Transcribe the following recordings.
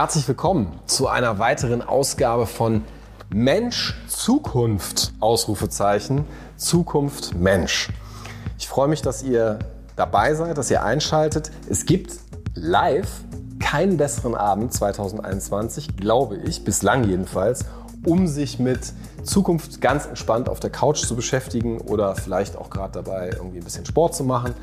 Herzlich willkommen zu einer weiteren Ausgabe von Mensch Zukunft Ausrufezeichen Zukunft Mensch. Ich freue mich, dass ihr dabei seid, dass ihr einschaltet. Es gibt live keinen besseren Abend 2021, glaube ich, bislang jedenfalls, um sich mit Zukunft ganz entspannt auf der Couch zu beschäftigen oder vielleicht auch gerade dabei irgendwie ein bisschen Sport zu machen.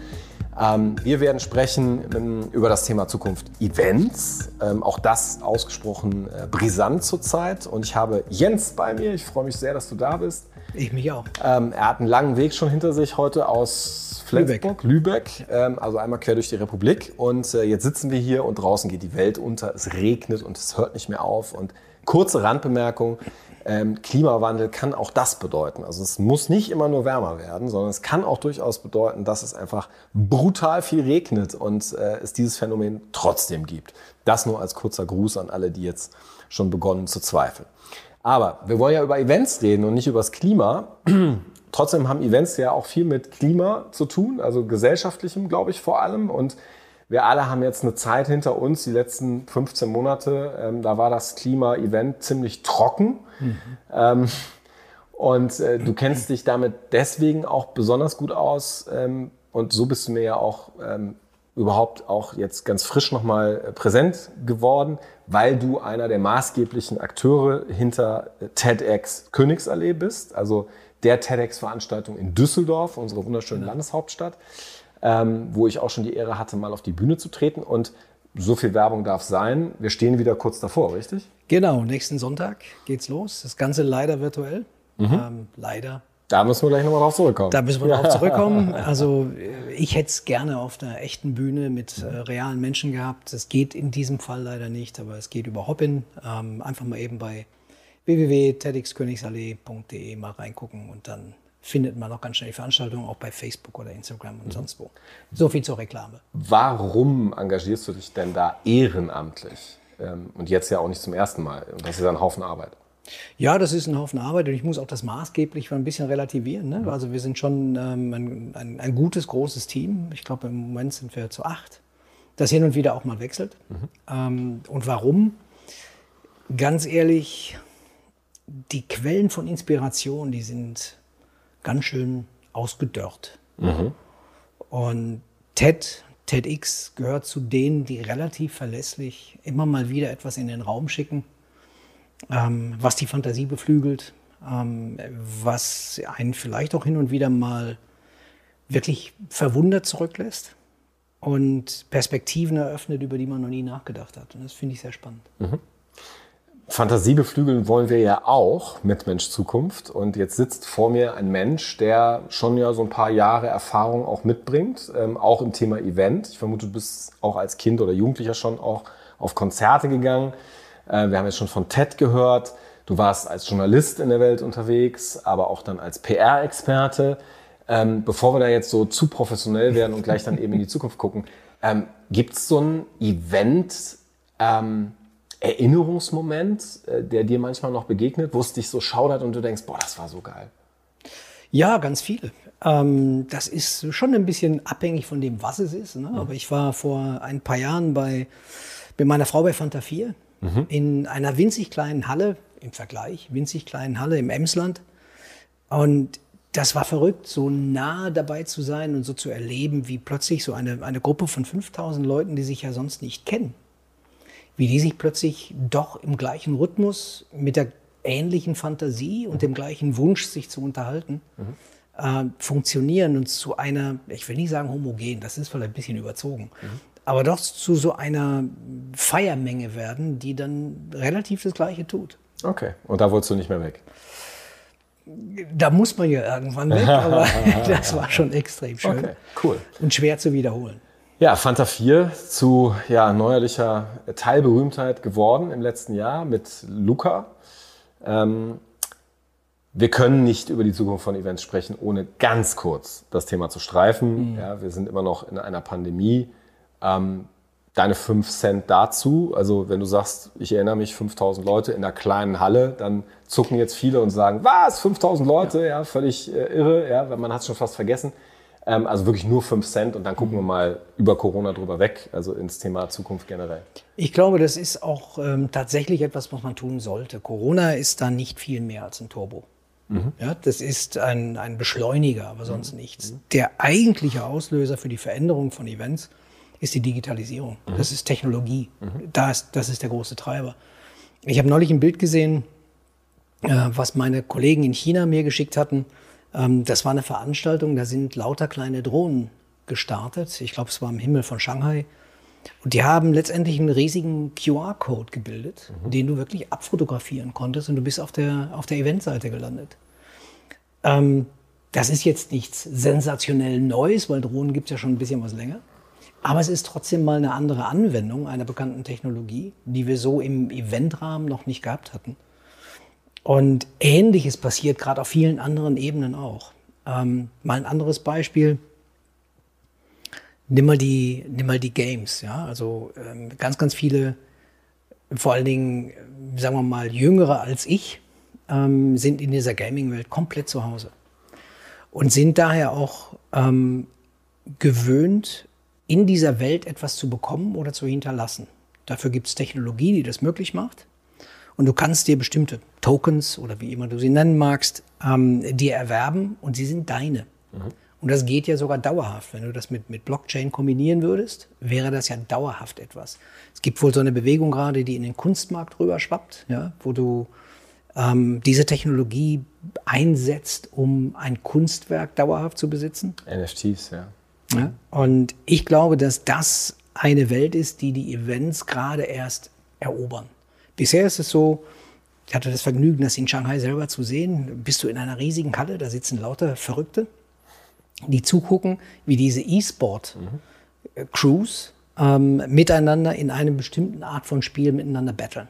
Ähm, wir werden sprechen ähm, über das Thema Zukunft Events. Ähm, auch das ausgesprochen äh, brisant zurzeit. Und ich habe Jens bei mir. Ich freue mich sehr, dass du da bist. Ich mich auch. Ähm, er hat einen langen Weg schon hinter sich heute aus Flensburg, Lübeck, Lübeck ähm, also einmal quer durch die Republik. Und äh, jetzt sitzen wir hier und draußen geht die Welt unter. Es regnet und es hört nicht mehr auf. Und kurze Randbemerkung. Ähm, Klimawandel kann auch das bedeuten. Also es muss nicht immer nur wärmer werden, sondern es kann auch durchaus bedeuten, dass es einfach brutal viel regnet und äh, es dieses Phänomen trotzdem gibt. Das nur als kurzer Gruß an alle, die jetzt schon begonnen zu zweifeln. Aber wir wollen ja über Events reden und nicht über das Klima. Trotzdem haben Events ja auch viel mit Klima zu tun, also gesellschaftlichem, glaube ich, vor allem. Und wir alle haben jetzt eine Zeit hinter uns, die letzten 15 Monate, ähm, da war das Klima-Event ziemlich trocken. Mhm. Ähm, und äh, du kennst dich damit deswegen auch besonders gut aus. Ähm, und so bist du mir ja auch ähm, überhaupt auch jetzt ganz frisch nochmal äh, präsent geworden, weil du einer der maßgeblichen Akteure hinter äh, TEDx Königsallee bist, also der TEDx-Veranstaltung in Düsseldorf, unserer wunderschönen ja. Landeshauptstadt ähm, wo ich auch schon die Ehre hatte, mal auf die Bühne zu treten. Und so viel Werbung darf sein. Wir stehen wieder kurz davor, richtig? Genau, nächsten Sonntag geht's los. Das Ganze leider virtuell. Mhm. Ähm, leider. Da müssen wir gleich nochmal drauf zurückkommen. Da müssen wir drauf zurückkommen. Also ich hätte es gerne auf einer echten Bühne mit äh, realen Menschen gehabt. Das geht in diesem Fall leider nicht, aber es geht über Hoppin. Ähm, einfach mal eben bei www.tedxkönigsallee.de mal reingucken und dann findet man auch ganz schnell die Veranstaltungen, auch bei Facebook oder Instagram und mhm. sonst wo. So viel zur Reklame. Warum engagierst du dich denn da ehrenamtlich? Ähm, und jetzt ja auch nicht zum ersten Mal. Und das ist ja ein Haufen Arbeit. Ja, das ist ein Haufen Arbeit und ich muss auch das maßgeblich ein bisschen relativieren. Ne? Mhm. Also wir sind schon ähm, ein, ein, ein, gutes, großes Team. Ich glaube, im Moment sind wir zu acht. Das hin und wieder auch mal wechselt. Mhm. Ähm, und warum? Ganz ehrlich, die Quellen von Inspiration, die sind ganz schön ausgedörrt. Mhm. Und TED, TEDx gehört zu denen, die relativ verlässlich immer mal wieder etwas in den Raum schicken, ähm, was die Fantasie beflügelt, ähm, was einen vielleicht auch hin und wieder mal wirklich verwundert zurücklässt und Perspektiven eröffnet, über die man noch nie nachgedacht hat. Und das finde ich sehr spannend. Mhm. Fantasie beflügeln wollen wir ja auch mit Mensch Zukunft. Und jetzt sitzt vor mir ein Mensch, der schon ja so ein paar Jahre Erfahrung auch mitbringt, ähm, auch im Thema Event. Ich vermute, du bist auch als Kind oder Jugendlicher schon auch auf Konzerte gegangen. Äh, wir haben jetzt schon von TED gehört. Du warst als Journalist in der Welt unterwegs, aber auch dann als PR-Experte. Ähm, bevor wir da jetzt so zu professionell werden und gleich dann eben in die Zukunft gucken, ähm, gibt es so ein Event, ähm, Erinnerungsmoment, äh, der dir manchmal noch begegnet, wo es dich so schaudert und du denkst, boah, das war so geil? Ja, ganz viele. Ähm, das ist schon ein bisschen abhängig von dem, was es ist. Ne? Mhm. Aber ich war vor ein paar Jahren bei, mit meiner Frau bei Fanta 4 mhm. in einer winzig kleinen Halle, im Vergleich, winzig kleinen Halle im Emsland. Und das war verrückt, so nah dabei zu sein und so zu erleben, wie plötzlich so eine, eine Gruppe von 5000 Leuten, die sich ja sonst nicht kennen, wie die sich plötzlich doch im gleichen Rhythmus mit der ähnlichen Fantasie und dem gleichen Wunsch, sich zu unterhalten, mhm. äh, funktionieren und zu einer, ich will nicht sagen homogen, das ist vielleicht ein bisschen überzogen, mhm. aber doch zu so einer Feiermenge werden, die dann relativ das Gleiche tut. Okay, und da wolltest du nicht mehr weg? Da muss man ja irgendwann weg, aber das war schon extrem schön. Okay, cool. Und schwer zu wiederholen. Ja, Fanta 4 zu ja, neuerlicher Teilberühmtheit geworden im letzten Jahr mit Luca. Ähm, wir können nicht über die Zukunft von Events sprechen, ohne ganz kurz das Thema zu streifen. Mhm. Ja, wir sind immer noch in einer Pandemie. Ähm, deine 5 Cent dazu, also wenn du sagst, ich erinnere mich, 5000 Leute in einer kleinen Halle, dann zucken jetzt viele und sagen, was, 5000 Leute, ja, ja völlig äh, irre, ja, man hat es schon fast vergessen. Ähm, also wirklich nur 5 Cent und dann gucken wir mal über Corona drüber weg, also ins Thema Zukunft generell. Ich glaube, das ist auch ähm, tatsächlich etwas, was man tun sollte. Corona ist da nicht viel mehr als ein Turbo. Mhm. Ja, das ist ein, ein Beschleuniger, aber sonst mhm. nichts. Der eigentliche Auslöser für die Veränderung von Events ist die Digitalisierung. Mhm. Das ist Technologie. Mhm. Das, das ist der große Treiber. Ich habe neulich ein Bild gesehen, äh, was meine Kollegen in China mir geschickt hatten. Ähm, das war eine Veranstaltung, da sind lauter kleine Drohnen gestartet. Ich glaube, es war im Himmel von Shanghai. Und die haben letztendlich einen riesigen QR-Code gebildet, mhm. den du wirklich abfotografieren konntest und du bist auf der, auf der Eventseite gelandet. Ähm, das ist jetzt nichts sensationell Neues, weil Drohnen gibt es ja schon ein bisschen was länger. Aber es ist trotzdem mal eine andere Anwendung einer bekannten Technologie, die wir so im Eventrahmen noch nicht gehabt hatten. Und Ähnliches passiert gerade auf vielen anderen Ebenen auch. Ähm, mal ein anderes Beispiel. Nimm mal die, nimm mal die Games. Ja? Also ähm, ganz, ganz viele, vor allen Dingen, sagen wir mal, Jüngere als ich, ähm, sind in dieser Gaming-Welt komplett zu Hause. Und sind daher auch ähm, gewöhnt, in dieser Welt etwas zu bekommen oder zu hinterlassen. Dafür gibt es Technologie, die das möglich macht. Und du kannst dir bestimmte Tokens oder wie immer du sie nennen magst, ähm, dir erwerben und sie sind deine. Mhm. Und das geht ja sogar dauerhaft. Wenn du das mit, mit Blockchain kombinieren würdest, wäre das ja dauerhaft etwas. Es gibt wohl so eine Bewegung gerade, die in den Kunstmarkt rüber schwappt, ja, wo du ähm, diese Technologie einsetzt, um ein Kunstwerk dauerhaft zu besitzen. NFTs, ja. ja. Und ich glaube, dass das eine Welt ist, die die Events gerade erst erobern. Bisher ist es so, ich hatte das Vergnügen, das in Shanghai selber zu sehen. Bist du in einer riesigen Halle, da sitzen lauter Verrückte die zugucken, wie diese E-Sport-Crews ähm, miteinander in einer bestimmten Art von Spiel miteinander battlen.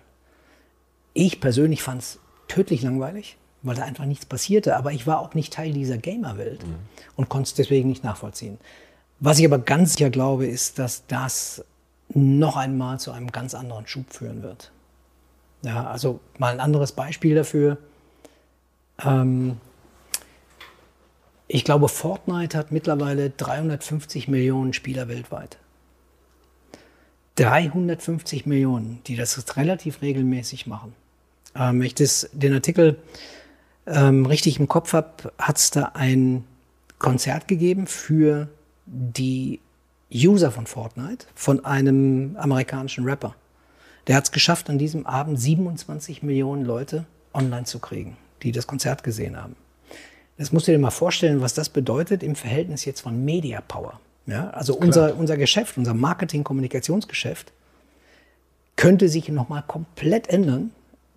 Ich persönlich fand es tödlich langweilig, weil da einfach nichts passierte, aber ich war auch nicht Teil dieser Gamer-Welt mhm. und konnte es deswegen nicht nachvollziehen. Was ich aber ganz sicher glaube, ist, dass das noch einmal zu einem ganz anderen Schub führen wird. Ja, also mal ein anderes Beispiel dafür. Ähm, ich glaube, Fortnite hat mittlerweile 350 Millionen Spieler weltweit. 350 Millionen, die das relativ regelmäßig machen. Ähm, wenn ich das, den Artikel ähm, richtig im Kopf habe, hat es da ein Konzert gegeben für die User von Fortnite, von einem amerikanischen Rapper. Der hat es geschafft, an diesem Abend 27 Millionen Leute online zu kriegen, die das Konzert gesehen haben. Das musst du dir mal vorstellen, was das bedeutet im Verhältnis jetzt von Media Power. Ja, also unser, unser Geschäft, unser Marketing-Kommunikationsgeschäft könnte sich nochmal komplett ändern,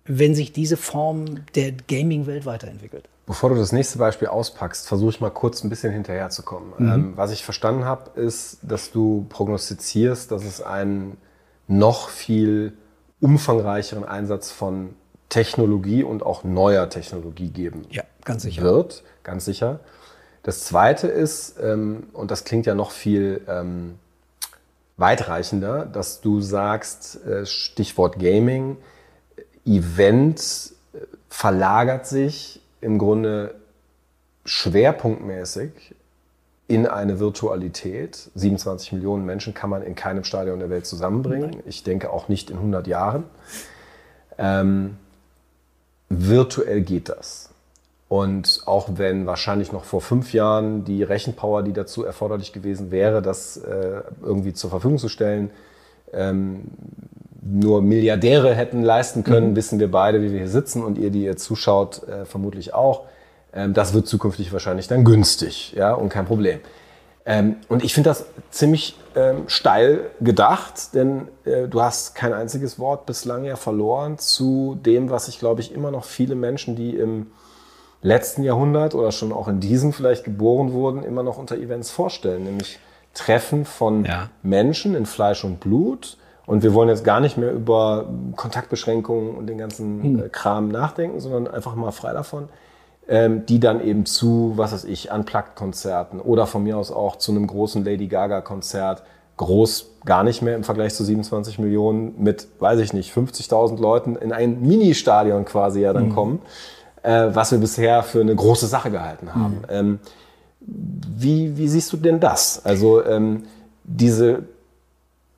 wenn sich diese Form der Gaming-Welt weiterentwickelt. Bevor du das nächste Beispiel auspackst, versuche ich mal kurz ein bisschen hinterherzukommen. Mhm. Ähm, was ich verstanden habe, ist, dass du prognostizierst, dass es einen noch viel umfangreicheren Einsatz von Technologie und auch neuer Technologie geben ja, ganz sicher. wird, ganz sicher. Das Zweite ist, ähm, und das klingt ja noch viel ähm, weitreichender, dass du sagst, äh, Stichwort Gaming, Event äh, verlagert sich im Grunde schwerpunktmäßig in eine Virtualität. 27 Millionen Menschen kann man in keinem Stadion der Welt zusammenbringen. Ich denke auch nicht in 100 Jahren. Ähm, virtuell geht das. Und auch wenn wahrscheinlich noch vor fünf Jahren die Rechenpower, die dazu erforderlich gewesen wäre, das äh, irgendwie zur Verfügung zu stellen, ähm, nur Milliardäre hätten leisten können, mhm. wissen wir beide, wie wir hier sitzen und ihr, die ihr zuschaut, äh, vermutlich auch. Ähm, das wird zukünftig wahrscheinlich dann günstig, ja, und kein Problem. Ähm, und ich finde das ziemlich ähm, steil gedacht, denn äh, du hast kein einziges Wort bislang ja verloren zu dem, was ich glaube ich immer noch viele Menschen, die im letzten Jahrhundert oder schon auch in diesem vielleicht geboren wurden, immer noch unter Events vorstellen, nämlich Treffen von ja. Menschen in Fleisch und Blut. Und wir wollen jetzt gar nicht mehr über Kontaktbeschränkungen und den ganzen hm. Äh, Kram nachdenken, sondern einfach mal frei davon ähm, die dann eben zu, was weiß ich, Unplugged-Konzerten oder von mir aus auch zu einem großen Lady Gaga-Konzert, groß gar nicht mehr im Vergleich zu 27 Millionen, mit, weiß ich nicht, 50.000 Leuten in ein Mini-Stadion quasi ja dann mhm. kommen, äh, was wir bisher für eine große Sache gehalten haben. Mhm. Ähm, Wie, wie siehst du denn das? Also ähm, diese,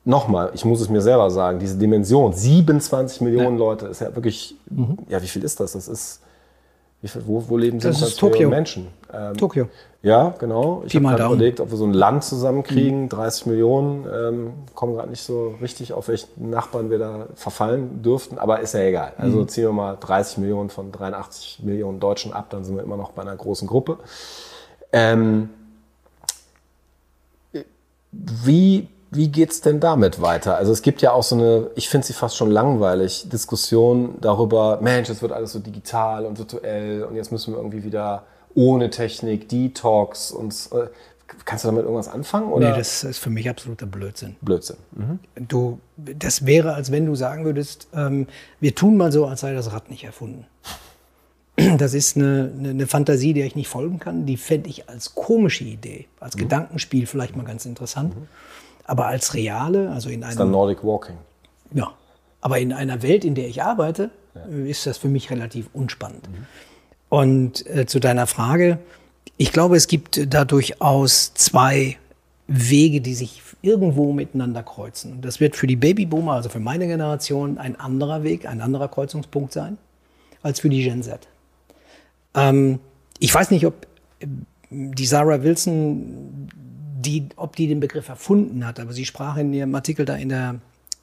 nochmal, ich muss es mir selber sagen, diese Dimension, 27 Millionen ja. Leute, ist ja wirklich, mhm. ja, wie viel ist das? Das ist, viel, wo, wo leben 27 Millionen Menschen? Ähm, Tokio. Ja, genau. Ich habe gerade überlegt, ob wir so ein Land zusammenkriegen, mhm. 30 Millionen, ähm, kommen gerade nicht so richtig, auf welchen Nachbarn wir da verfallen dürften, aber ist ja egal. Also mhm. ziehen wir mal 30 Millionen von 83 Millionen Deutschen ab, dann sind wir immer noch bei einer großen Gruppe. Ähm, wie, wie geht's denn damit weiter? Also es gibt ja auch so eine, ich finde sie fast schon langweilig, Diskussion darüber, Mensch, es wird alles so digital und virtuell und jetzt müssen wir irgendwie wieder ohne Technik, Detox und äh, kannst du damit irgendwas anfangen? Oder? Nee, das ist für mich absoluter Blödsinn. Blödsinn. Mhm. Du, das wäre, als wenn du sagen würdest, ähm, wir tun mal so, als sei das Rad nicht erfunden. Das ist eine, eine, Fantasie, der ich nicht folgen kann. Die fände ich als komische Idee, als mhm. Gedankenspiel vielleicht mal ganz interessant. Mhm. Aber als reale, also in einem. Das ist dann Nordic Walking. Ja. Aber in einer Welt, in der ich arbeite, ja. ist das für mich relativ unspannend. Mhm. Und äh, zu deiner Frage, ich glaube, es gibt da durchaus zwei Wege, die sich irgendwo miteinander kreuzen. Und das wird für die Babyboomer, also für meine Generation, ein anderer Weg, ein anderer Kreuzungspunkt sein, als für die Gen Z. Ähm, ich weiß nicht, ob äh, die Sarah Wilson, die, ob die den Begriff erfunden hat, aber sie sprach in ihrem Artikel da in der,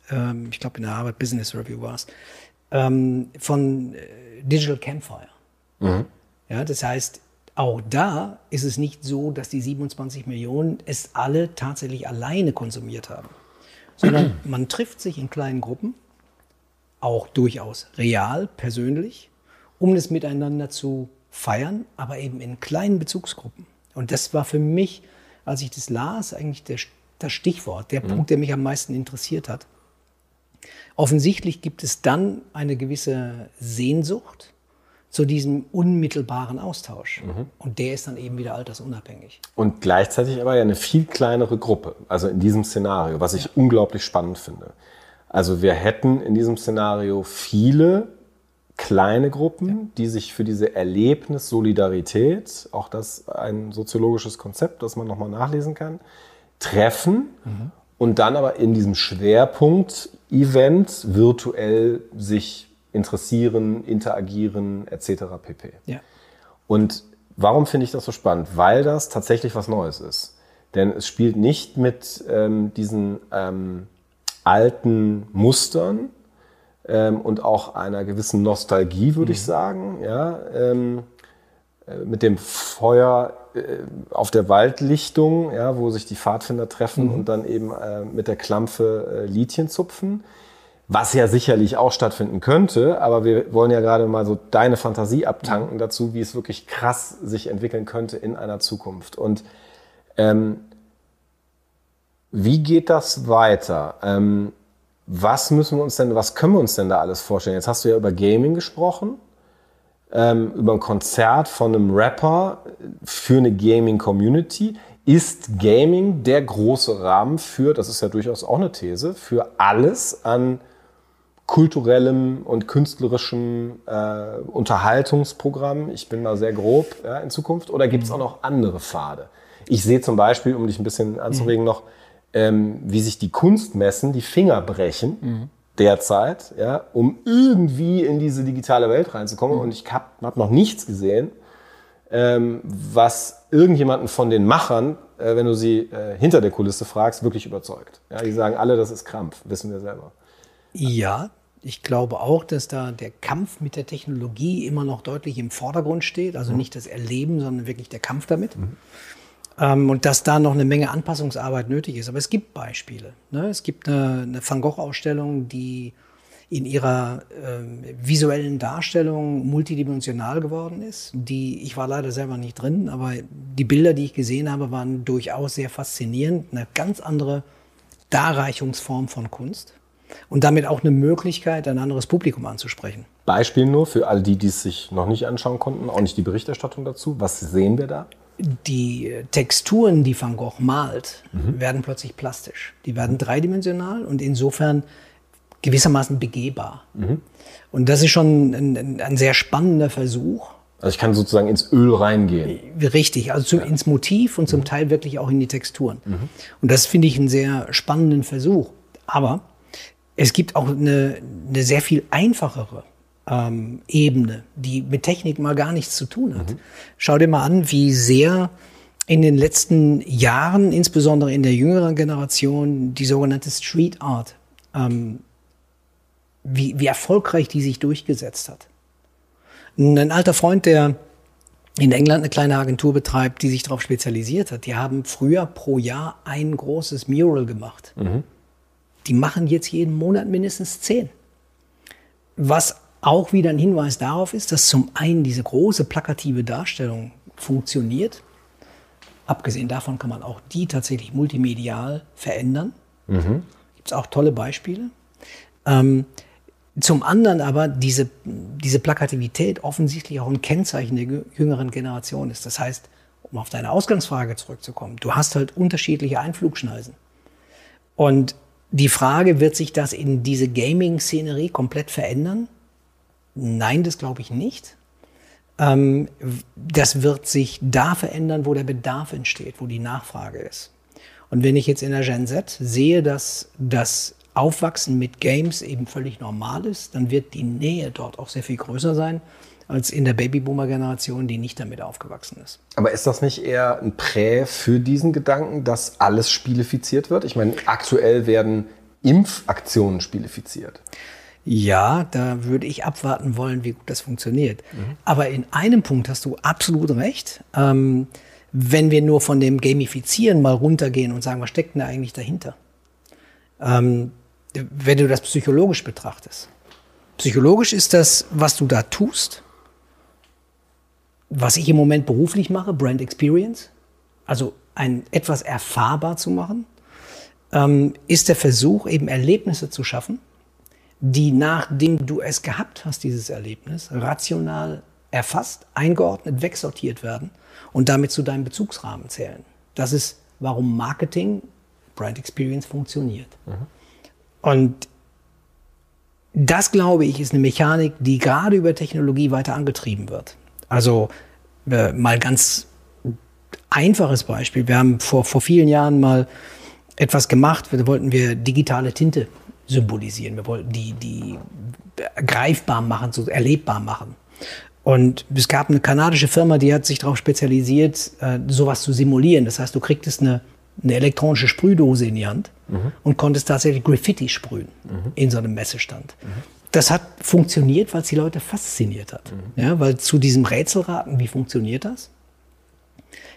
ähm, ich glaube in der Harvard Business Review war es, ähm, von äh, Digital Campfire. Mhm. Ja, das heißt, auch da ist es nicht so, dass die 27 Millionen es alle tatsächlich alleine konsumiert haben, sondern man trifft sich in kleinen Gruppen, auch durchaus real, persönlich, um es miteinander zu feiern, aber eben in kleinen Bezugsgruppen. Und das war für mich, als ich das las, eigentlich der, das Stichwort, der mhm. Punkt, der mich am meisten interessiert hat. Offensichtlich gibt es dann eine gewisse Sehnsucht zu diesem unmittelbaren Austausch. Mhm. Und der ist dann eben wieder altersunabhängig. Und gleichzeitig aber ja eine viel kleinere Gruppe, also in diesem Szenario, was ich ja. unglaublich spannend finde. Also wir hätten in diesem Szenario viele kleine Gruppen, die sich für diese Erlebnis Solidarität, auch das ein soziologisches Konzept, das man nochmal nachlesen kann, treffen mhm. und dann aber in diesem Schwerpunkt Event virtuell sich interessieren, interagieren etc. pp. Ja. Und warum finde ich das so spannend? Weil das tatsächlich was Neues ist. Denn es spielt nicht mit ähm, diesen ähm, alten Mustern ähm, und auch einer gewissen Nostalgie, würde mhm. ich sagen. Ja, ähm, äh, mit dem Feuer äh, auf der Waldlichtung, ja, wo sich die Pfadfinder treffen mhm. und dann eben äh, mit der Klampfe äh, Lidchen zupfen was ja sicherlich auch stattfinden könnte, aber wir wollen ja gerade mal so deine Fantasie abtanken dazu, wie es wirklich krass sich entwickeln könnte in einer Zukunft. Und ähm, wie geht das weiter? Ähm, was müssen wir uns denn, was können wir uns denn da alles vorstellen? Jetzt hast du ja über Gaming gesprochen, ähm, über ein Konzert von einem Rapper für eine Gaming-Community. Ist Gaming der große Rahmen für, das ist ja durchaus auch eine These, für alles an kulturellem und künstlerischem äh, Unterhaltungsprogramm, ich bin mal sehr grob ja, in Zukunft, oder gibt es auch noch andere Pfade? Ich sehe zum Beispiel, um dich ein bisschen anzuregen, mhm. noch, ähm, wie sich die Kunstmessen die Finger brechen mhm. derzeit, ja, um irgendwie in diese digitale Welt reinzukommen. Mhm. Und ich habe hab noch nichts gesehen, ähm, was irgendjemanden von den Machern, äh, wenn du sie äh, hinter der Kulisse fragst, wirklich überzeugt. Ja, die sagen alle, das ist Krampf, wissen wir selber. Ja, ich glaube auch, dass da der Kampf mit der Technologie immer noch deutlich im Vordergrund steht. Also mhm. nicht das Erleben, sondern wirklich der Kampf damit. Mhm. Ähm, und dass da noch eine Menge Anpassungsarbeit nötig ist. Aber es gibt Beispiele. Ne? Es gibt eine, eine Van Gogh-Ausstellung, die in ihrer äh, visuellen Darstellung multidimensional geworden ist. Die, ich war leider selber nicht drin, aber die Bilder, die ich gesehen habe, waren durchaus sehr faszinierend. Eine ganz andere Darreichungsform von Kunst und damit auch eine Möglichkeit, ein anderes Publikum anzusprechen. Beispiel nur für all die, die es sich noch nicht anschauen konnten, auch nicht die Berichterstattung dazu. Was sehen wir da? Die Texturen, die Van Gogh malt, mhm. werden plötzlich plastisch. Die werden dreidimensional und insofern gewissermaßen begehbar. Mhm. Und das ist schon ein, ein, sehr spannender Versuch, Also ich kann sozusagen ins Öl reingehen. Richtig, also zum, ja. ins Motiv und zum mhm. Teil wirklich auch in die Texturen. Mhm. Und das finde ich einen sehr spannenden Versuch. Aber es gibt auch eine, eine sehr viel einfachere ähm, Ebene, die mit Technik mal gar nichts zu tun hat. Mhm. Schau dir mal an, wie sehr in den letzten Jahren, insbesondere in der jüngeren Generation, die sogenannte Street Art, ähm, wie, wie erfolgreich die sich durchgesetzt hat. Ein alter Freund, der in England eine kleine Agentur betreibt, die sich darauf spezialisiert hat, die haben früher pro Jahr ein großes Mural gemacht. Mhm. Die machen jetzt jeden Monat mindestens zehn. Was auch wieder ein Hinweis darauf ist, dass zum einen diese große plakative Darstellung funktioniert. Abgesehen davon kann man auch die tatsächlich multimedial verändern. Mhm. Gibt es auch tolle Beispiele. Ähm, zum anderen aber diese, diese Plakativität offensichtlich auch ein Kennzeichen der jüngeren Generation ist. Das heißt, um auf deine Ausgangsfrage zurückzukommen, du hast halt unterschiedliche Einflugschneisen. Und die Frage, wird sich das in diese Gaming-Szenerie komplett verändern? Nein, das glaube ich nicht. Ähm, das wird sich da verändern, wo der Bedarf entsteht, wo die Nachfrage ist. Und wenn ich jetzt in der Gen Z sehe, dass das Aufwachsen mit Games eben völlig normal ist, dann wird die Nähe dort auch sehr viel größer sein als in der Babyboomer-Generation, die nicht damit aufgewachsen ist. Aber ist das nicht eher ein Prä für diesen Gedanken, dass alles spielifiziert wird? Ich meine, aktuell werden Impfaktionen spielifiziert. Ja, da würde ich abwarten wollen, wie gut das funktioniert. Mhm. Aber in einem Punkt hast du absolut recht. Ähm, wenn wir nur von dem Gamifizieren mal runtergehen und sagen, was steckt denn da eigentlich dahinter? Ähm, wenn du das psychologisch betrachtest. Psychologisch ist das, was du da tust, was ich im Moment beruflich mache, Brand Experience, also ein etwas erfahrbar zu machen, ähm, ist der Versuch, eben Erlebnisse zu schaffen, die nachdem du es gehabt hast, dieses Erlebnis, rational erfasst, eingeordnet, wegsortiert werden und damit zu deinem Bezugsrahmen zählen. Das ist, warum Marketing, Brand Experience funktioniert. Mhm. Und das, glaube ich, ist eine Mechanik, die gerade über Technologie weiter angetrieben wird. Also äh, mal ganz einfaches Beispiel. Wir haben vor, vor vielen Jahren mal etwas gemacht, da wollten wir digitale Tinte symbolisieren. Wir wollten die, die greifbar machen, so erlebbar machen. Und es gab eine kanadische Firma, die hat sich darauf spezialisiert, äh, sowas zu simulieren. Das heißt, du kriegtest eine, eine elektronische Sprühdose in die Hand mhm. und konntest tatsächlich Graffiti sprühen mhm. in so einem Messestand. Mhm. Das hat funktioniert, weil es die Leute fasziniert hat. Mhm. Ja, weil zu diesem Rätselraten, wie funktioniert das?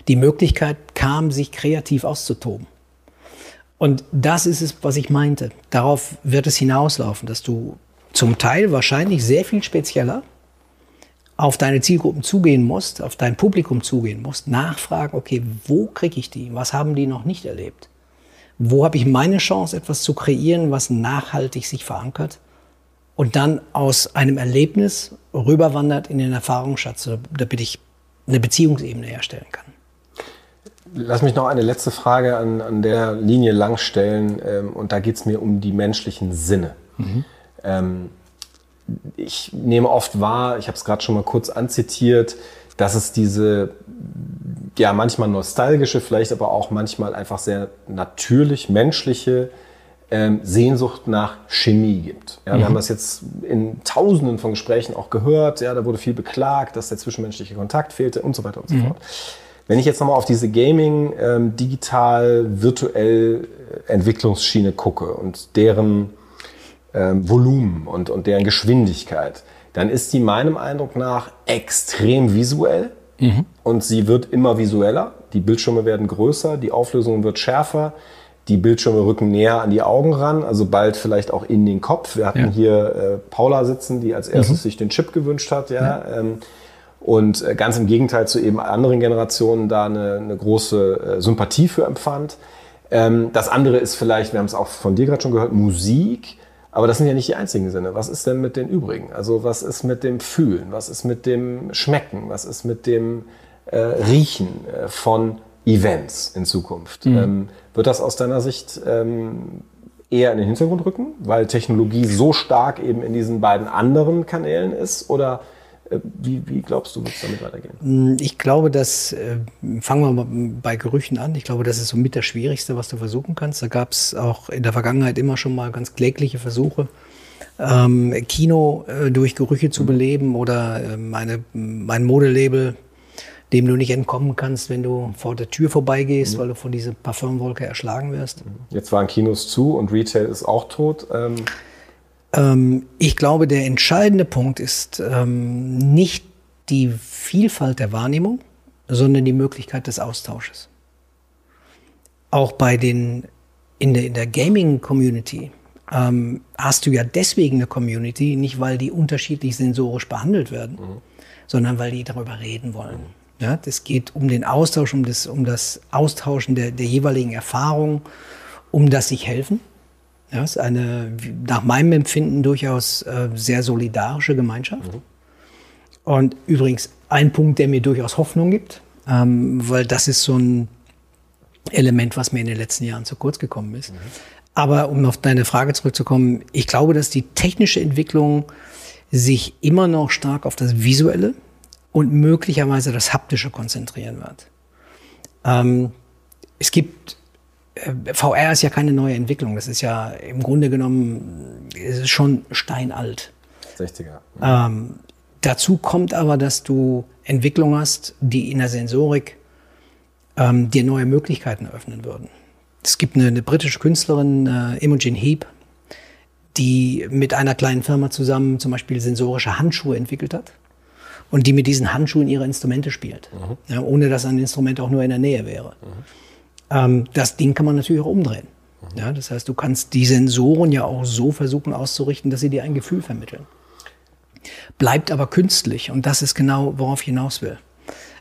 Die Möglichkeit kam, sich kreativ auszutoben. Und das ist es, was ich meinte. Darauf wird es hinauslaufen, dass du zum Teil wahrscheinlich sehr viel spezieller auf deine Zielgruppen zugehen musst, auf dein Publikum zugehen musst, nachfragen, okay, wo kriege ich die? Was haben die noch nicht erlebt? Wo habe ich meine Chance, etwas zu kreieren, was nachhaltig sich verankert und dann aus einem Erlebnis rüberwandert in den Erfahrungsschatz, damit ich eine Beziehungsebene herstellen kann? Lass mich noch eine letzte Frage an, an der Linie lang stellen. Ähm, und da geht es mir um die menschlichen Sinne. Mhm. Ähm, ich nehme oft wahr, ich habe es gerade schon mal kurz anzitiert, dass es diese, ja, manchmal nostalgische, vielleicht aber auch manchmal einfach sehr natürlich menschliche ähm, Sehnsucht nach Chemie gibt. Ja, mhm. Wir haben das jetzt in tausenden von Gesprächen auch gehört. Ja, da wurde viel beklagt, dass der zwischenmenschliche Kontakt fehlte und so weiter und so mhm. fort. Wenn ich jetzt nochmal auf diese Gaming, ähm, digital, virtuell äh, Entwicklungsschiene gucke und deren ähm, Volumen und, und deren Geschwindigkeit, dann ist die meinem Eindruck nach extrem visuell mhm. und sie wird immer visueller. Die Bildschirme werden größer, die Auflösung wird schärfer, die Bildschirme rücken näher an die Augen ran, also bald vielleicht auch in den Kopf. Wir hatten ja. hier äh, Paula sitzen, die als erstes mhm. sich den Chip gewünscht hat. Ja. ja. Ähm, und äh, ganz im Gegenteil zu eben anderen Generationen da eine, eine große äh, Sympathie für empfand. Ähm, das andere ist vielleicht, wir haben es auch von dir gerade schon gehört, Musik. Aber das sind ja nicht die einzigen Sinne. Was ist denn mit den übrigen? Also was ist mit dem Fühlen? Was ist mit dem Schmecken? Was ist mit dem äh, Riechen äh, von Events in Zukunft? Mhm. Ähm, wird das aus deiner Sicht ähm, eher in den Hintergrund rücken, weil Technologie so stark eben in diesen beiden anderen Kanälen ist? Oder wie, wie glaubst du, wird es damit weitergehen? Hm, ich glaube, dass, äh, fangen wir mal bei Gerüchen an, ich glaube, das ist somit das Schwierigste, was du versuchen kannst. Da gab es auch in der Vergangenheit immer schon mal ganz klägliche Versuche, ähm, Kino äh, durch Gerüche zu beleben oder äh, meine, mein Modelabel, dem du nicht entkommen kannst, wenn du vor der Tür vorbeigehst, mhm. weil du von dieser Parfümwolke erschlagen wirst. Jetzt waren Kinos zu und Retail ist auch tot. Ähm, ich glaube, der entscheidende Punkt ist ähm, nicht die Vielfalt der Wahrnehmung, sondern die Möglichkeit des Austausches. Auch bei den, in der, in der Gaming-Community ähm, hast du ja deswegen eine Community, nicht weil die unterschiedlich sensorisch behandelt werden, mhm. sondern weil die darüber reden wollen. Ja, das geht um den Austausch, um das, um das Austauschen der, der jeweiligen Erfahrungen, um das sich helfen. Ja, ist eine, nach meinem Empfinden, durchaus äh, sehr solidarische Gemeinschaft. Mhm. Und übrigens ein Punkt, der mir durchaus Hoffnung gibt, ähm, weil das ist so ein Element, was mir in den letzten Jahren zu kurz gekommen ist. Mhm. Aber um auf deine Frage zurückzukommen, ich glaube, dass die technische Entwicklung sich immer noch stark auf das Visuelle und möglicherweise das Haptische konzentrieren wird. Ähm, es gibt VR ist ja keine neue Entwicklung. Das ist ja im Grunde genommen ist schon steinalt. 60er. Ähm, dazu kommt aber, dass du Entwicklung hast, die in der Sensorik ähm, dir neue Möglichkeiten eröffnen würden. Es gibt eine, eine britische Künstlerin, äh, Imogen Heap, die mit einer kleinen Firma zusammen zum Beispiel sensorische Handschuhe entwickelt hat und die mit diesen Handschuhen ihre Instrumente spielt, mhm. ja, ohne dass ein Instrument auch nur in der Nähe wäre. Mhm. Ähm, das Ding kann man natürlich auch umdrehen. Mhm. Ja, das heißt, du kannst die Sensoren ja auch so versuchen auszurichten, dass sie dir ein Gefühl vermitteln. Bleibt aber künstlich und das ist genau, worauf ich hinaus will.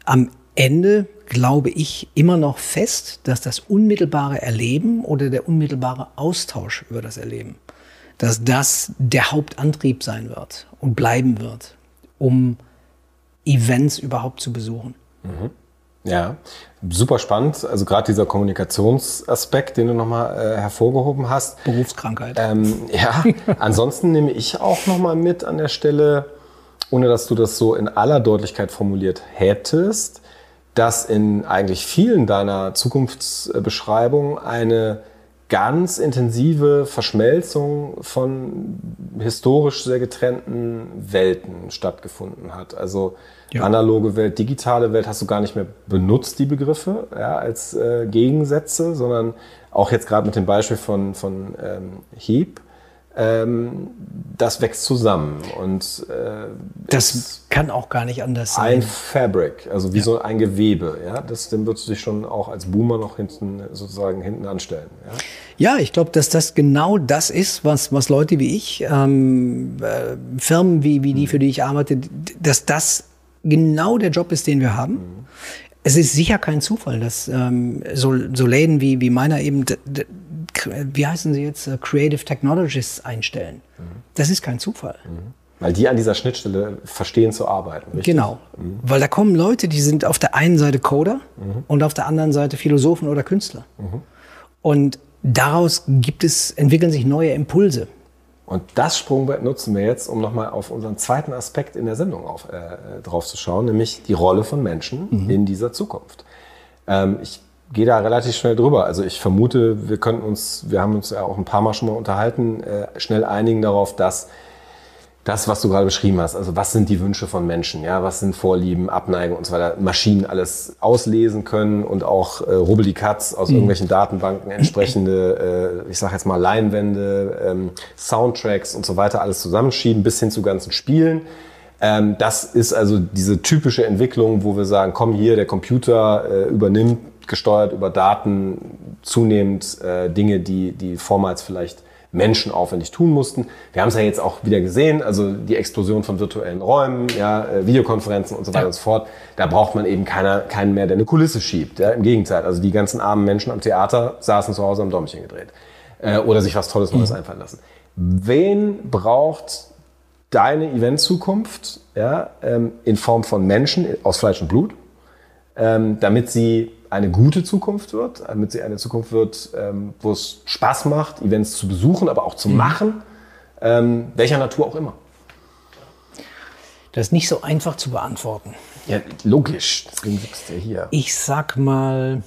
Am Ende glaube ich immer noch fest, dass das unmittelbare Erleben oder der unmittelbare Austausch über das Erleben, dass das der Hauptantrieb sein wird und bleiben wird, um Events überhaupt zu besuchen. Mhm. Ja, super spannend. Also gerade dieser Kommunikationsaspekt, den du nochmal äh, hervorgehoben hast. Berufskrankheit. Ähm, ja, ansonsten nehme ich auch nochmal mit an der Stelle, ohne dass du das so in aller Deutlichkeit formuliert hättest, dass in eigentlich vielen deiner Zukunftsbeschreibungen eine ganz intensive Verschmelzung von historisch sehr getrennten Welten stattgefunden hat. Also ja. analoge Welt, digitale Welt hast du gar nicht mehr benutzt, die Begriffe ja, als äh, Gegensätze, sondern auch jetzt gerade mit dem Beispiel von, von ähm, Heap ähm, das wächst zusammen und äh, das kann auch gar nicht anders sein. Ein Fabric, also wie ja. so ein Gewebe, ja, das dem würdest du dich schon auch als Boomer noch hinten sozusagen hinten anstellen. Ja, ja ich glaube, dass das genau das ist, was was Leute wie ich, ähm, äh, Firmen wie wie die, für die ich arbeite, dass das genau der Job ist, den wir haben. Mhm. Es ist sicher kein Zufall, dass ähm, so, so Läden wie, wie meiner eben wie heißen sie jetzt, äh, Creative Technologists einstellen. Mhm. Das ist kein Zufall. Mhm. Weil die an dieser Schnittstelle verstehen zu arbeiten. Richtig? Genau. Mhm. Weil da kommen Leute, die sind auf der einen Seite Coder mhm. und auf der anderen Seite Philosophen oder Künstler. Mhm. Und daraus gibt es, entwickeln sich neue Impulse. Und das Sprungbrett nutzen wir jetzt, um nochmal auf unseren zweiten Aspekt in der Sendung auf, äh, drauf zu schauen, nämlich die Rolle von Menschen mhm. in dieser Zukunft. Ähm, ich gehe da relativ schnell drüber. Also ich vermute, wir könnten uns, wir haben uns ja auch ein paar Mal schon mal unterhalten, äh, schnell einigen darauf, dass das, was du gerade beschrieben hast, also was sind die Wünsche von Menschen, ja, was sind Vorlieben, Abneigen und so weiter, Maschinen alles auslesen können und auch äh, rubbel die Katz aus mhm. irgendwelchen Datenbanken entsprechende, äh, ich sage jetzt mal Leinwände, ähm, Soundtracks und so weiter alles zusammenschieben bis hin zu ganzen Spielen. Ähm, das ist also diese typische Entwicklung, wo wir sagen, komm hier, der Computer äh, übernimmt gesteuert über Daten zunehmend äh, Dinge, die, die vormals vielleicht Menschen aufwendig tun mussten. Wir haben es ja jetzt auch wieder gesehen, also die Explosion von virtuellen Räumen, ja, äh, Videokonferenzen und so weiter ja. und so fort. Da braucht man eben keiner, keinen mehr, der eine Kulisse schiebt. Ja, Im Gegenteil, also die ganzen armen Menschen am Theater saßen zu Hause am Däumchen gedreht äh, oder sich was Tolles Neues mhm. einfallen lassen. Wen braucht deine Event-Zukunft ja, ähm, in Form von Menschen aus Fleisch und Blut, ähm, damit sie eine gute Zukunft wird, damit sie eine Zukunft wird, ähm, wo es Spaß macht, Events zu besuchen, aber auch zu mhm. machen, ähm, welcher Natur auch immer. Das ist nicht so einfach zu beantworten. Ja, logisch. Deswegen sitzt er hier. Ich sag mal,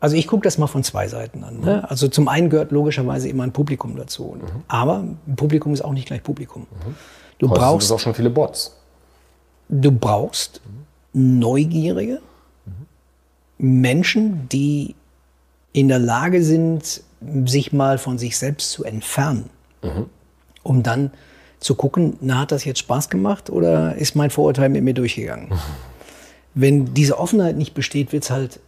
also ich gucke das mal von zwei Seiten an. Ne? Mhm. Also zum einen gehört logischerweise immer ein Publikum dazu. Mhm. Aber ein Publikum ist auch nicht gleich Publikum. Mhm. Du Heute brauchst sind auch schon viele Bots. Du brauchst neugierige Menschen, die in der Lage sind, sich mal von sich selbst zu entfernen, mhm. um dann zu gucken, na, hat das jetzt Spaß gemacht oder ist mein Vorurteil mit mir durchgegangen? Mhm. Wenn diese Offenheit nicht besteht, wird es halt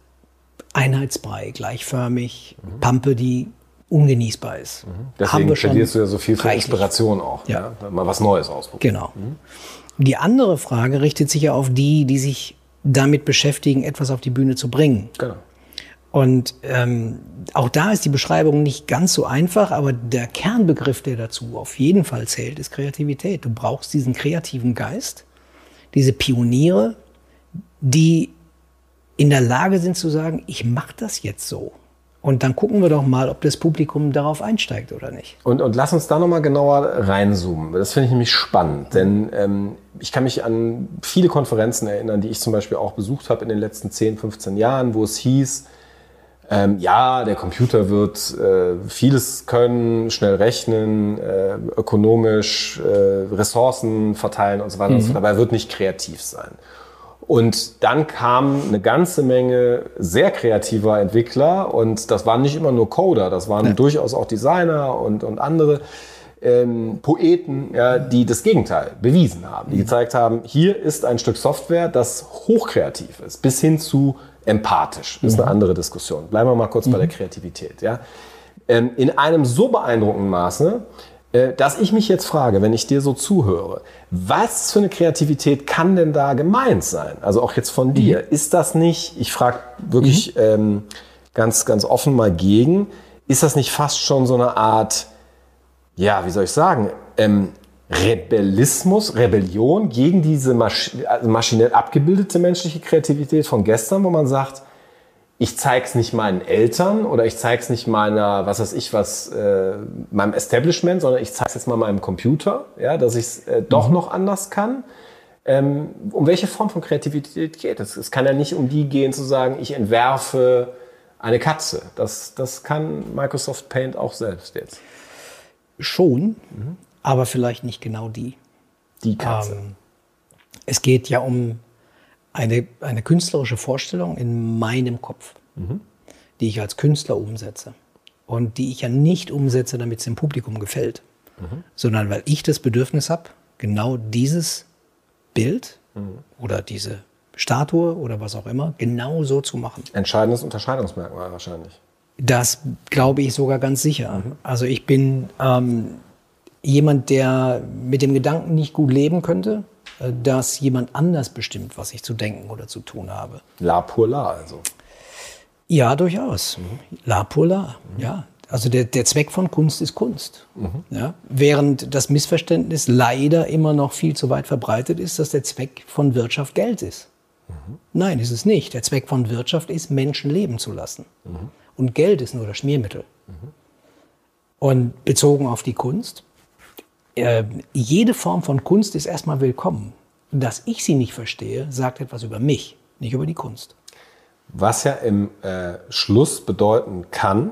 einheitsbrei, gleichförmig, mhm. Pampe, die ungenießbar ist. Mhm. Deswegen plädierst du ja so viel für reichlich. Inspiration auch, ja. ja. mal was Neues ausprobieren. Genau. Mhm. Die andere Frage richtet sich ja auf die, die sich damit beschäftigen, etwas auf die Bühne zu bringen. Genau. Und ähm, auch da ist die Beschreibung nicht ganz so einfach, aber der Kernbegriff, der dazu auf jeden Fall zählt, ist Kreativität. Du brauchst diesen kreativen Geist, diese Pioniere, die in der Lage sind zu sagen, ich mache das jetzt so. Und dann gucken wir doch mal, ob das Publikum darauf einsteigt oder nicht. Und, und lass uns da nochmal genauer reinzoomen. Das finde ich nämlich spannend, denn ähm, ich kann mich an viele Konferenzen erinnern, die ich zum Beispiel auch besucht habe in den letzten 10, 15 Jahren, wo es hieß, ähm, ja, der Computer wird äh, vieles können, schnell rechnen, äh, ökonomisch äh, Ressourcen verteilen und so weiter mhm. und so aber er wird nicht kreativ sein. Und dann kam eine ganze Menge sehr kreativer Entwickler und das waren nicht immer nur Coder, das waren ja. durchaus auch Designer und, und andere ähm, Poeten, ja, die das Gegenteil bewiesen haben, die mhm. gezeigt haben, hier ist ein Stück Software, das hochkreativ ist, bis hin zu empathisch. Das ist eine mhm. andere Diskussion. Bleiben wir mal kurz mhm. bei der Kreativität. Ja. Ähm, in einem so beeindruckenden Maße, dass ich mich jetzt frage, wenn ich dir so zuhöre, was für eine Kreativität kann denn da gemeint sein? Also auch jetzt von dir. Mhm. Ist das nicht, ich frage wirklich mhm. ähm, ganz, ganz offen mal gegen, ist das nicht fast schon so eine Art, ja, wie soll ich sagen, ähm, Rebellismus, Rebellion gegen diese Masch also maschinell abgebildete menschliche Kreativität von gestern, wo man sagt, ich zeig's nicht meinen Eltern oder ich zeig's nicht meiner, was weiß ich, was, äh, meinem Establishment, sondern ich zeig's jetzt mal meinem Computer, ja, dass ich es äh, doch mhm. noch anders kann. Ähm, um welche Form von Kreativität geht es? Es kann ja nicht um die gehen zu sagen, ich entwerfe eine Katze. Das, das kann Microsoft Paint auch selbst jetzt. Schon, mhm. aber vielleicht nicht genau die. Die Katze. Ähm, es geht ja um eine, eine künstlerische Vorstellung in meinem Kopf, mhm. die ich als Künstler umsetze. Und die ich ja nicht umsetze, damit es dem Publikum gefällt, mhm. sondern weil ich das Bedürfnis habe, genau dieses Bild mhm. oder diese Statue oder was auch immer genau so zu machen. Entscheidendes Unterscheidungsmerkmal wahrscheinlich. Das glaube ich sogar ganz sicher. Mhm. Also ich bin ähm, jemand, der mit dem Gedanken nicht gut leben könnte, dass jemand anders bestimmt, was ich zu denken oder zu tun habe. La pour la also. Ja, durchaus. Mhm. La pour la, mhm. ja. Also der, der Zweck von Kunst ist Kunst. Mhm. Ja? Während das Missverständnis leider immer noch viel zu weit verbreitet ist, dass der Zweck von Wirtschaft Geld ist. Mhm. Nein, ist es nicht. Der Zweck von Wirtschaft ist, Menschen leben zu lassen. Mhm. Und Geld ist nur das Schmiermittel. Mhm. Und bezogen auf die Kunst, äh, jede Form von Kunst ist erstmal willkommen. Dass ich sie nicht verstehe, sagt etwas über mich, nicht über die Kunst. Was ja im äh, Schluss bedeuten kann,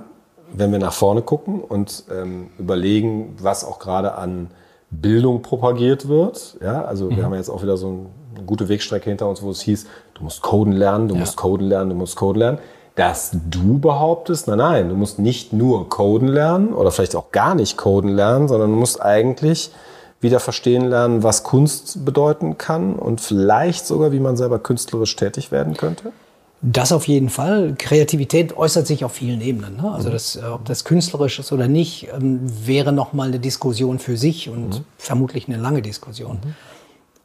wenn wir nach vorne gucken und ähm, überlegen, was auch gerade an Bildung propagiert wird. Ja, also mhm. wir haben jetzt auch wieder so eine gute Wegstrecke hinter uns, wo es hieß, du musst Coden lernen, du ja. musst Coden lernen, du musst Coden lernen dass du behauptest, nein, nein, du musst nicht nur Coden lernen oder vielleicht auch gar nicht Coden lernen, sondern du musst eigentlich wieder verstehen lernen, was Kunst bedeuten kann und vielleicht sogar, wie man selber künstlerisch tätig werden könnte? Das auf jeden Fall. Kreativität äußert sich auf vielen Ebenen. Ne? Also mhm. das, äh, ob das künstlerisch ist oder nicht, ähm, wäre nochmal eine Diskussion für sich und mhm. vermutlich eine lange Diskussion. Mhm.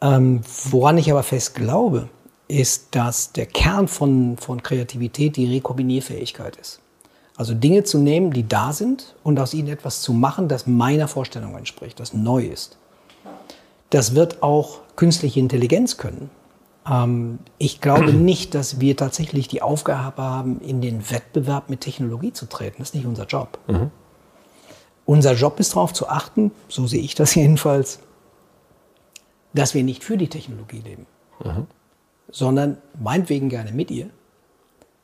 Ähm, woran ich aber fest glaube, ist, dass der Kern von, von Kreativität die Rekombinierfähigkeit ist. Also Dinge zu nehmen, die da sind und aus ihnen etwas zu machen, das meiner Vorstellung entspricht, das neu ist. Das wird auch künstliche Intelligenz können. Ähm, ich glaube nicht, dass wir tatsächlich die Aufgabe haben, in den Wettbewerb mit Technologie zu treten. Das ist nicht unser Job. Mhm. Unser Job ist darauf zu achten, so sehe ich das jedenfalls, dass wir nicht für die Technologie leben, mhm. Sondern meinetwegen gerne mit ihr,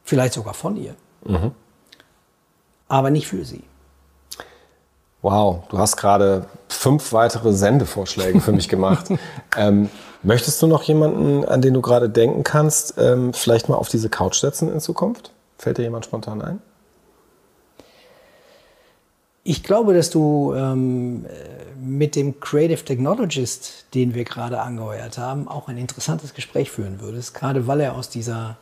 vielleicht sogar von ihr, mhm. aber nicht für sie. Wow, du hast gerade fünf weitere Sendevorschläge für mich gemacht. ähm, möchtest du noch jemanden, an den du gerade denken kannst, ähm, vielleicht mal auf diese Couch setzen in Zukunft? Fällt dir jemand spontan ein? Ich glaube, dass du ähm, mit dem Creative Technologist, den wir gerade angeheuert haben, auch ein interessantes Gespräch führen würdest, gerade weil er aus dieser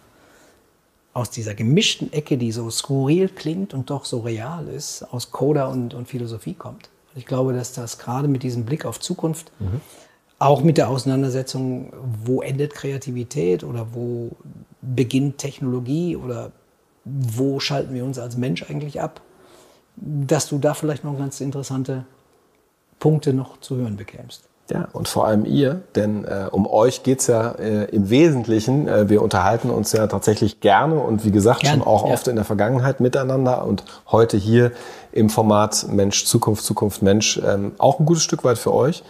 aus dieser gemischten Ecke, die so skurril klingt und doch so real ist, aus Coda und, und Philosophie kommt. Ich glaube, dass das gerade mit diesem Blick auf Zukunft, mhm. auch mit der Auseinandersetzung, wo endet Kreativität oder wo beginnt Technologie oder wo schalten wir uns als Mensch eigentlich ab, dass du da vielleicht noch ganz interessante Punkte noch zu hören bekämst. Ja, und vor allem ihr, denn äh, um euch geht's ja äh, im Wesentlichen. Äh, wir unterhalten uns ja tatsächlich gerne und wie gesagt Gern, schon auch ja. oft in der Vergangenheit miteinander und heute hier im Format Mensch, Zukunft, Zukunft, Mensch ähm, auch ein gutes Stück weit für euch.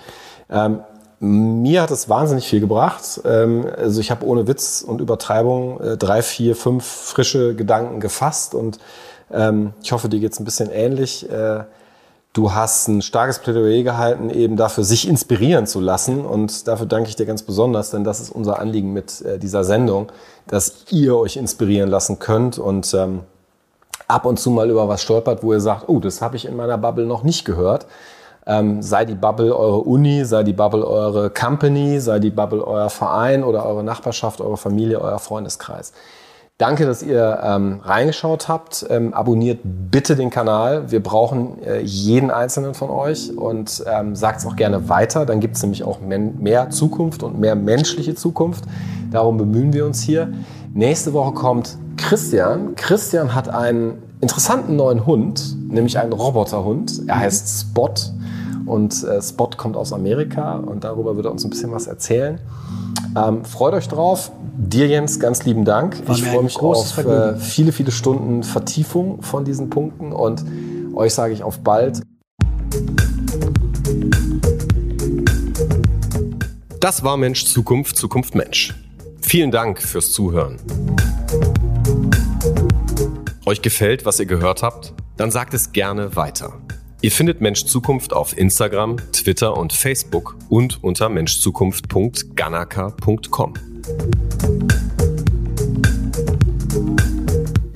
Ähm, mir hat es wahnsinnig viel gebracht. Ähm, also ich habe ohne Witz und Übertreibung äh, drei, vier, fünf frische Gedanken gefasst und ähm, ich hoffe, dir geht's ein bisschen ähnlich. Äh, Du hast ein starkes Plädoyer gehalten, eben dafür, sich inspirieren zu lassen. Und dafür danke ich dir ganz besonders, denn das ist unser Anliegen mit äh, dieser Sendung, dass ihr euch inspirieren lassen könnt und ähm, ab und zu mal über was stolpert, wo ihr sagt, oh, das habe ich in meiner Bubble noch nicht gehört. Ähm, sei die Bubble eure Uni, sei die Bubble eure Company, sei die Bubble euer Verein oder eure Nachbarschaft, eure Familie, euer Freundeskreis. Danke, dass ihr ähm, reingeschaut habt. Ähm, abonniert bitte den Kanal. Wir brauchen äh, jeden einzelnen von euch und ähm, sagt es auch gerne weiter. Dann gibt es nämlich auch mehr Zukunft und mehr menschliche Zukunft. Darum bemühen wir uns hier. Nächste Woche kommt Christian. Christian hat einen interessanten neuen Hund, nämlich einen Roboterhund. Er heißt Spot und äh, Spot kommt aus Amerika und darüber wird er uns ein bisschen was erzählen. Ähm, freut euch drauf. Dir, Jens, ganz lieben Dank. War ich freue mich auf äh, viele, viele Stunden Vertiefung von diesen Punkten und euch sage ich auf bald. Das war Mensch Zukunft, Zukunft Mensch. Vielen Dank fürs Zuhören. Euch gefällt, was ihr gehört habt? Dann sagt es gerne weiter. Ihr findet Mensch Zukunft auf Instagram, Twitter und Facebook und unter menschzukunft.ganaka.com.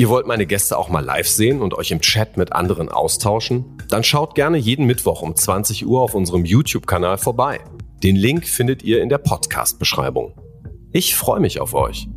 Ihr wollt meine Gäste auch mal live sehen und euch im Chat mit anderen austauschen? Dann schaut gerne jeden Mittwoch um 20 Uhr auf unserem YouTube-Kanal vorbei. Den Link findet ihr in der Podcast-Beschreibung. Ich freue mich auf euch.